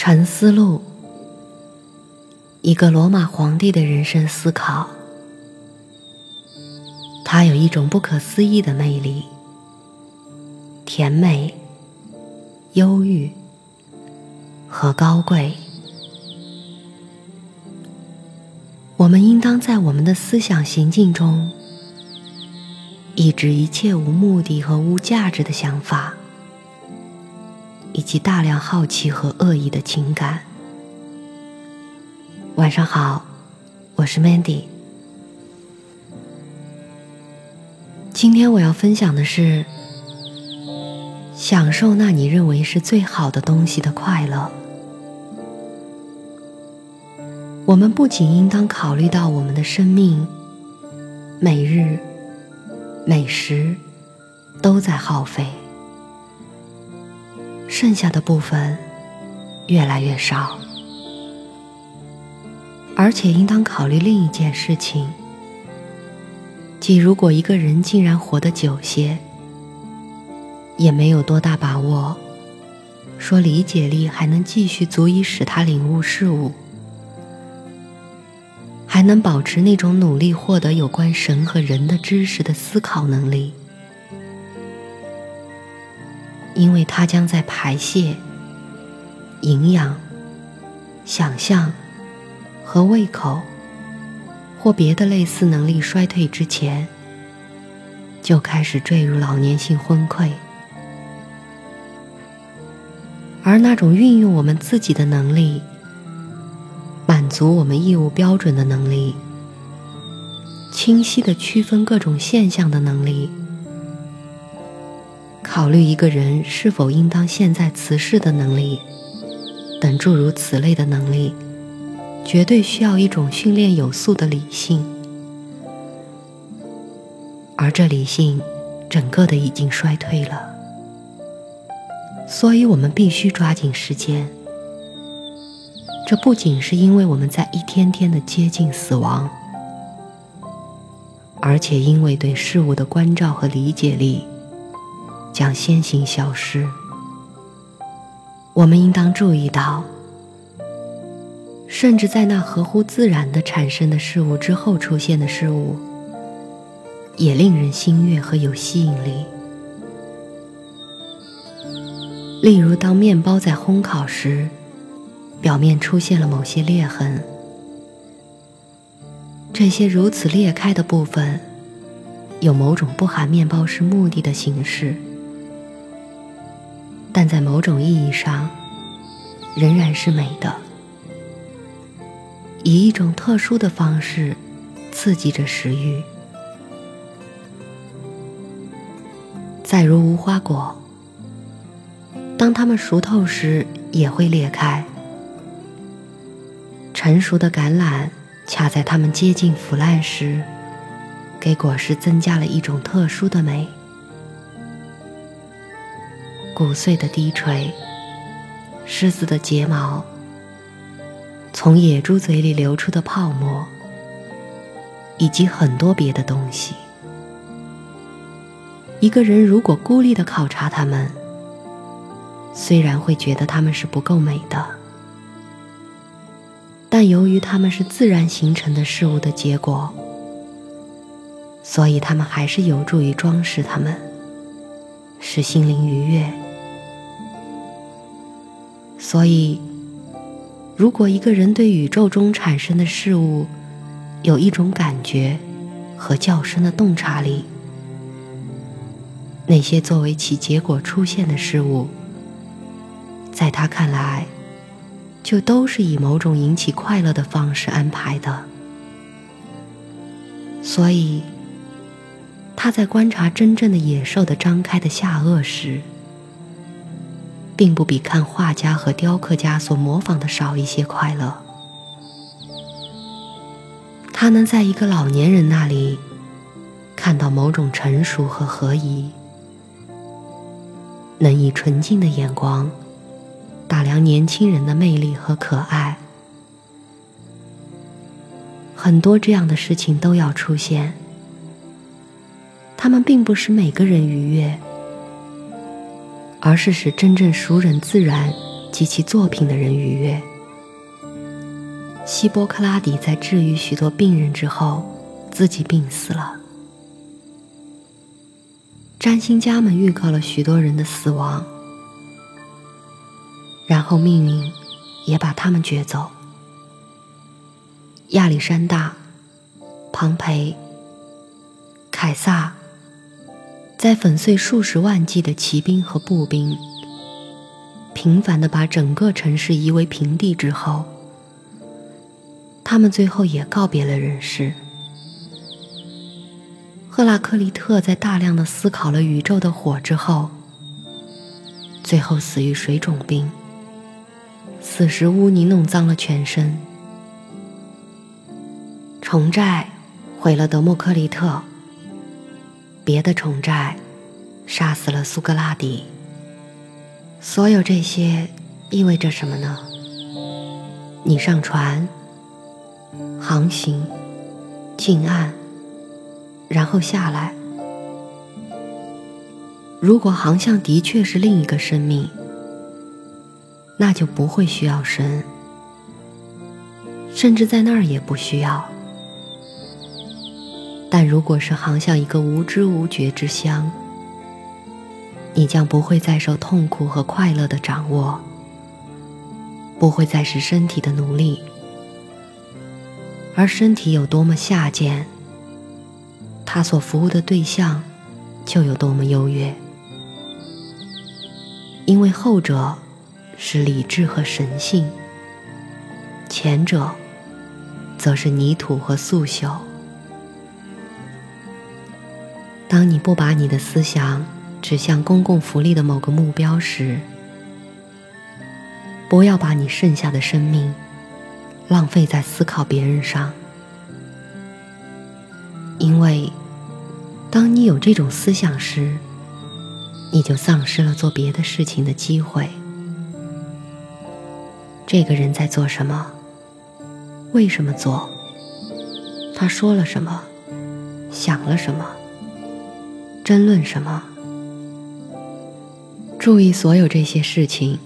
沉思录，一个罗马皇帝的人生思考。他有一种不可思议的魅力，甜美、忧郁和高贵。我们应当在我们的思想行径中，抑制一切无目的和无价值的想法。及大量好奇和恶意的情感。晚上好，我是 Mandy。今天我要分享的是享受那你认为是最好的东西的快乐。我们不仅应当考虑到我们的生命，每日每时都在耗费。剩下的部分越来越少，而且应当考虑另一件事情，即如果一个人竟然活得久些，也没有多大把握，说理解力还能继续足以使他领悟事物，还能保持那种努力获得有关神和人的知识的思考能力。因为它将在排泄、营养、想象和胃口或别的类似能力衰退之前，就开始坠入老年性昏聩，而那种运用我们自己的能力、满足我们义务标准的能力、清晰的区分各种现象的能力。考虑一个人是否应当现在辞世的能力，等诸如此类的能力，绝对需要一种训练有素的理性，而这理性整个的已经衰退了，所以我们必须抓紧时间。这不仅是因为我们在一天天的接近死亡，而且因为对事物的关照和理解力。将先行消失。我们应当注意到，甚至在那合乎自然的产生的事物之后出现的事物，也令人心悦和有吸引力。例如，当面包在烘烤时，表面出现了某些裂痕，这些如此裂开的部分，有某种不含面包是目的的形式。但在某种意义上，仍然是美的，以一种特殊的方式刺激着食欲。再如无花果，当它们熟透时也会裂开。成熟的橄榄恰在它们接近腐烂时，给果实增加了一种特殊的美。骨碎的低垂，狮子的睫毛，从野猪嘴里流出的泡沫，以及很多别的东西。一个人如果孤立的考察它们，虽然会觉得它们是不够美的，但由于它们是自然形成的事物的结果，所以它们还是有助于装饰它们，使心灵愉悦。所以，如果一个人对宇宙中产生的事物有一种感觉和较深的洞察力，那些作为其结果出现的事物，在他看来，就都是以某种引起快乐的方式安排的。所以，他在观察真正的野兽的张开的下颚时，并不比看画家和雕刻家所模仿的少一些快乐。他能在一个老年人那里看到某种成熟和合宜，能以纯净的眼光打量年轻人的魅力和可爱。很多这样的事情都要出现，他们并不使每个人愉悦。而是使真正熟人自然及其作品的人愉悦。希波克拉底在治愈许多病人之后，自己病死了。占星家们预告了许多人的死亡，然后命运也把他们掘走。亚历山大、庞培、凯撒，在粉碎数十万计的骑兵和步兵，频繁的把整个城市夷为平地之后，他们最后也告别了人世。赫拉克利特在大量的思考了宇宙的火之后，最后死于水肿病。死时污泥弄脏了全身。虫寨毁了德谟克利特，别的虫寨杀死了苏格拉底。所有这些意味着什么呢？你上船，航行，近岸。然后下来。如果航向的确是另一个生命，那就不会需要神，甚至在那儿也不需要。但如果是航向一个无知无觉之乡，你将不会再受痛苦和快乐的掌握，不会再是身体的奴隶，而身体有多么下贱。它所服务的对象就有多么优越，因为后者是理智和神性，前者则是泥土和素朽。当你不把你的思想指向公共福利的某个目标时，不要把你剩下的生命浪费在思考别人上。因为，当你有这种思想时，你就丧失了做别的事情的机会。这个人在做什么？为什么做？他说了什么？想了什么？争论什么？注意所有这些事情，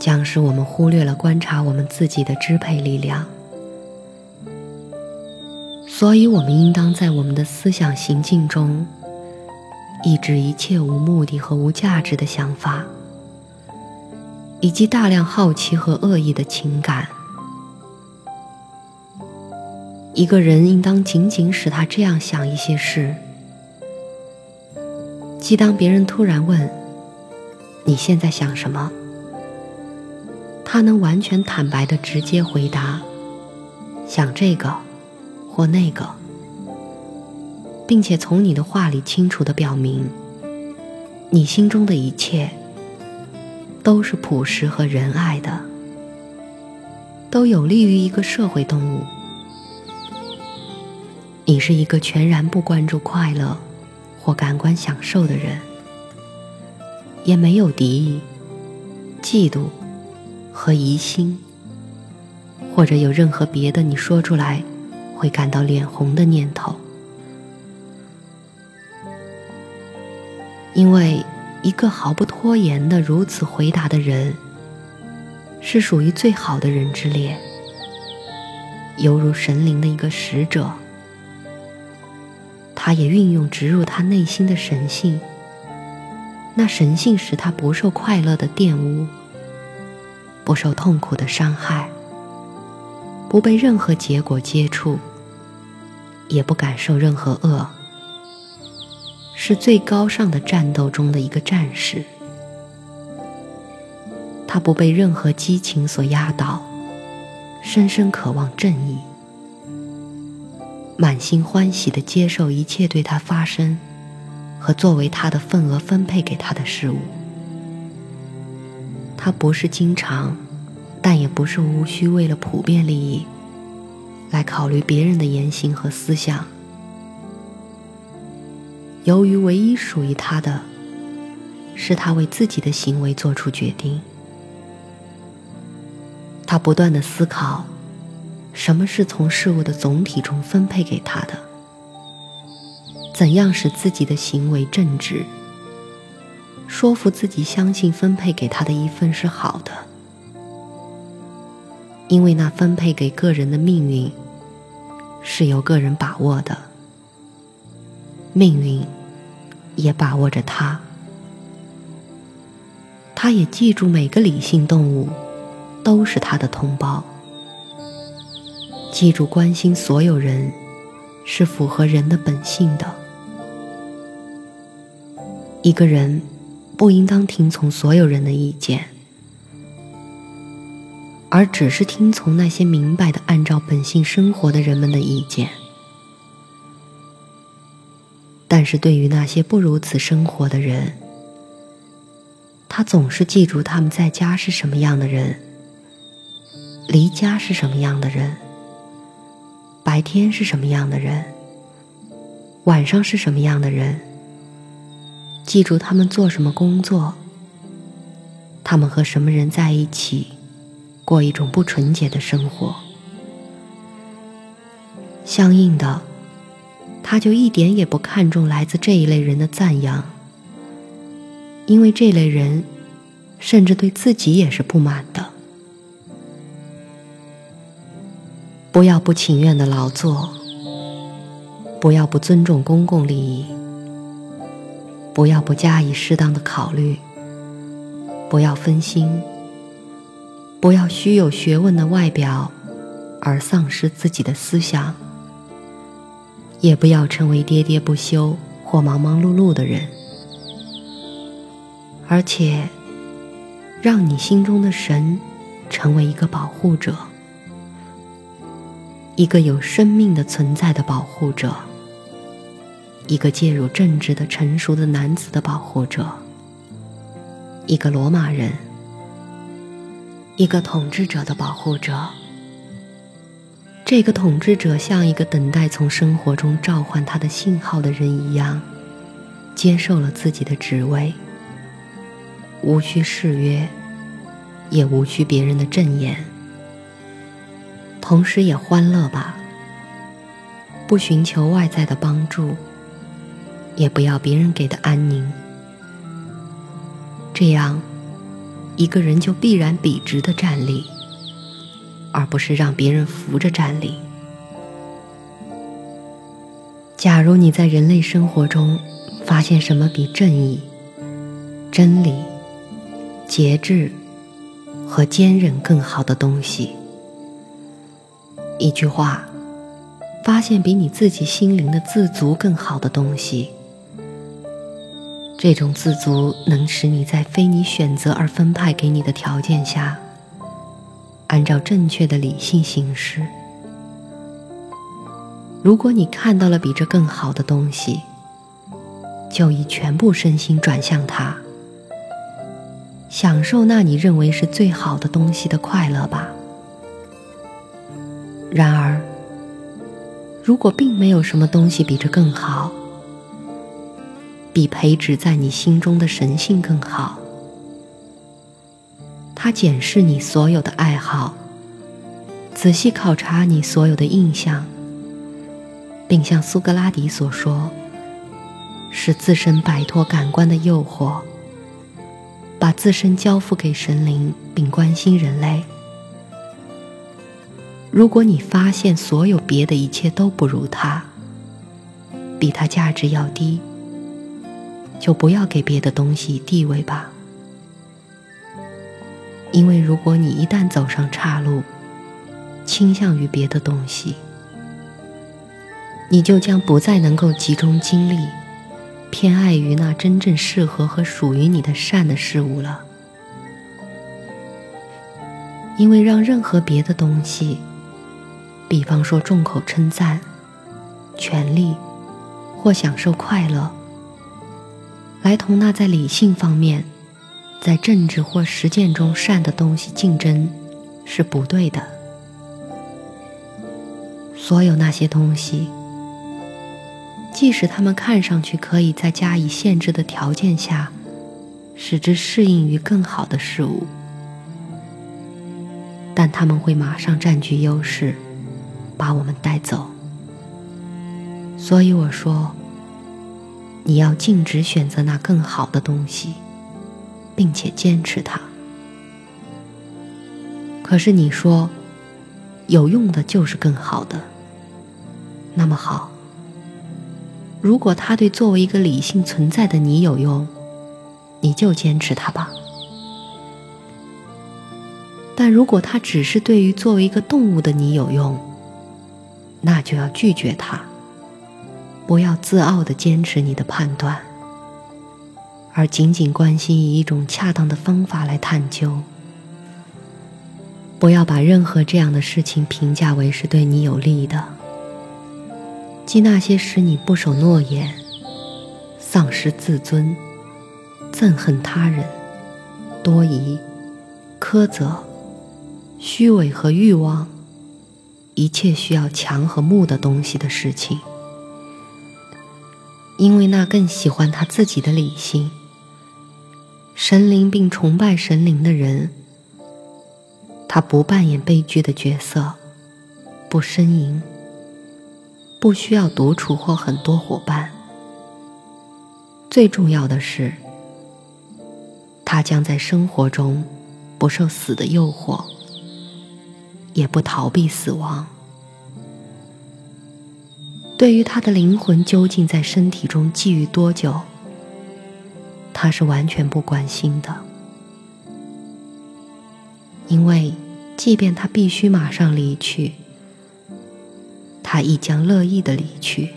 将使我们忽略了观察我们自己的支配力量。所以，我们应当在我们的思想行径中，抑制一切无目的和无价值的想法，以及大量好奇和恶意的情感。一个人应当仅仅使他这样想一些事，即当别人突然问：“你现在想什么？”他能完全坦白的直接回答：“想这个。”或那个，并且从你的话里清楚的表明，你心中的一切都是朴实和仁爱的，都有利于一个社会动物。你是一个全然不关注快乐或感官享受的人，也没有敌意、嫉妒和疑心，或者有任何别的你说出来。会感到脸红的念头，因为一个毫不拖延的如此回答的人，是属于最好的人之列，犹如神灵的一个使者。他也运用植入他内心的神性，那神性使他不受快乐的玷污，不受痛苦的伤害。不被任何结果接触，也不感受任何恶，是最高尚的战斗中的一个战士。他不被任何激情所压倒，深深渴望正义，满心欢喜地接受一切对他发生和作为他的份额分配给他的事物。他不是经常。但也不是无需为了普遍利益来考虑别人的言行和思想。由于唯一属于他的，是他为自己的行为做出决定。他不断的思考，什么是从事物的总体中分配给他的，怎样使自己的行为正直，说服自己相信分配给他的一份是好的，因为那分配给个人的命运是由个人把握的，命运也把握着他。他也记住每个理性动物都是他的同胞，记住关心所有人是符合人的本性的。一个人。不应当听从所有人的意见，而只是听从那些明白的、按照本性生活的人们的意见。但是对于那些不如此生活的人，他总是记住他们在家是什么样的人，离家是什么样的人，白天是什么样的人，晚上是什么样的人。记住他们做什么工作，他们和什么人在一起，过一种不纯洁的生活。相应的，他就一点也不看重来自这一类人的赞扬，因为这类人甚至对自己也是不满的。不要不情愿的劳作，不要不尊重公共利益。不要不加以适当的考虑，不要分心，不要虚有学问的外表而丧失自己的思想，也不要成为喋喋不休或忙忙碌碌的人，而且让你心中的神成为一个保护者，一个有生命的存在的保护者。一个介入政治的成熟的男子的保护者，一个罗马人，一个统治者的保护者。这个统治者像一个等待从生活中召唤他的信号的人一样，接受了自己的职位，无需誓约，也无需别人的证言，同时也欢乐吧，不寻求外在的帮助。也不要别人给的安宁，这样，一个人就必然笔直的站立，而不是让别人扶着站立。假如你在人类生活中发现什么比正义、真理、节制和坚韧更好的东西，一句话，发现比你自己心灵的自足更好的东西。这种自足能使你在非你选择而分派给你的条件下，按照正确的理性行事。如果你看到了比这更好的东西，就以全部身心转向它，享受那你认为是最好的东西的快乐吧。然而，如果并没有什么东西比这更好，比培植在你心中的神性更好。他检视你所有的爱好，仔细考察你所有的印象，并像苏格拉底所说，使自身摆脱感官的诱惑，把自身交付给神灵，并关心人类。如果你发现所有别的一切都不如他，比他价值要低。就不要给别的东西地位吧，因为如果你一旦走上岔路，倾向于别的东西，你就将不再能够集中精力，偏爱于那真正适合和属于你的善的事物了。因为让任何别的东西，比方说众口称赞、权力或享受快乐。来同那在理性方面，在政治或实践中善的东西竞争，是不对的。所有那些东西，即使他们看上去可以在加以限制的条件下，使之适应于更好的事物，但他们会马上占据优势，把我们带走。所以我说。你要径直选择那更好的东西。并且坚持它。可是你说，有用的就是更好的。那么好，如果它对作为一个理性存在的你有用，你就坚持它吧。但如果它只是对于作为一个动物的你有用，那就要拒绝它。不要自傲的坚持你的判断，而仅仅关心以一种恰当的方法来探究。不要把任何这样的事情评价为是对你有利的，即那些使你不守诺言、丧失自尊、憎恨他人、多疑、苛责、虚伪和欲望，一切需要强和木的东西的事情，因为那更喜欢他自己的理性、神灵并崇拜神灵的人。他不扮演悲剧的角色，不呻吟，不需要独处或很多伙伴。最重要的是，他将在生活中不受死的诱惑，也不逃避死亡。对于他的灵魂究竟在身体中寄予多久，他是完全不关心的，因为。即便他必须马上离去，他亦将乐意的离去，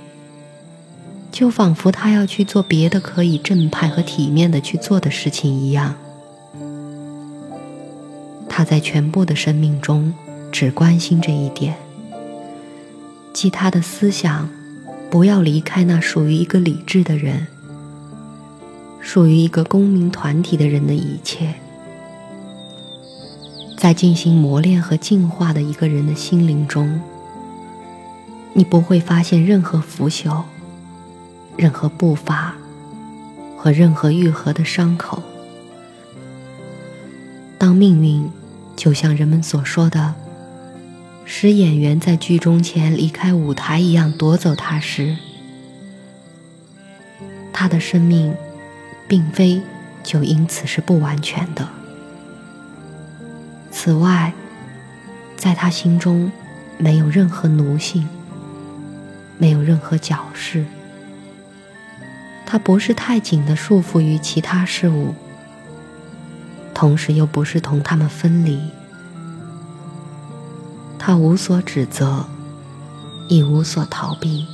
就仿佛他要去做别的可以正派和体面的去做的事情一样。他在全部的生命中只关心这一点，即他的思想不要离开那属于一个理智的人、属于一个公民团体的人的一切。在进行磨练和净化的一个人的心灵中，你不会发现任何腐朽、任何步伐和任何愈合的伤口。当命运就像人们所说的，使演员在剧中前离开舞台一样夺走他时，他的生命并非就因此是不完全的。此外，在他心中没有任何奴性，没有任何矫饰。他不是太紧的束缚于其他事物，同时又不是同他们分离。他无所指责，亦无所逃避。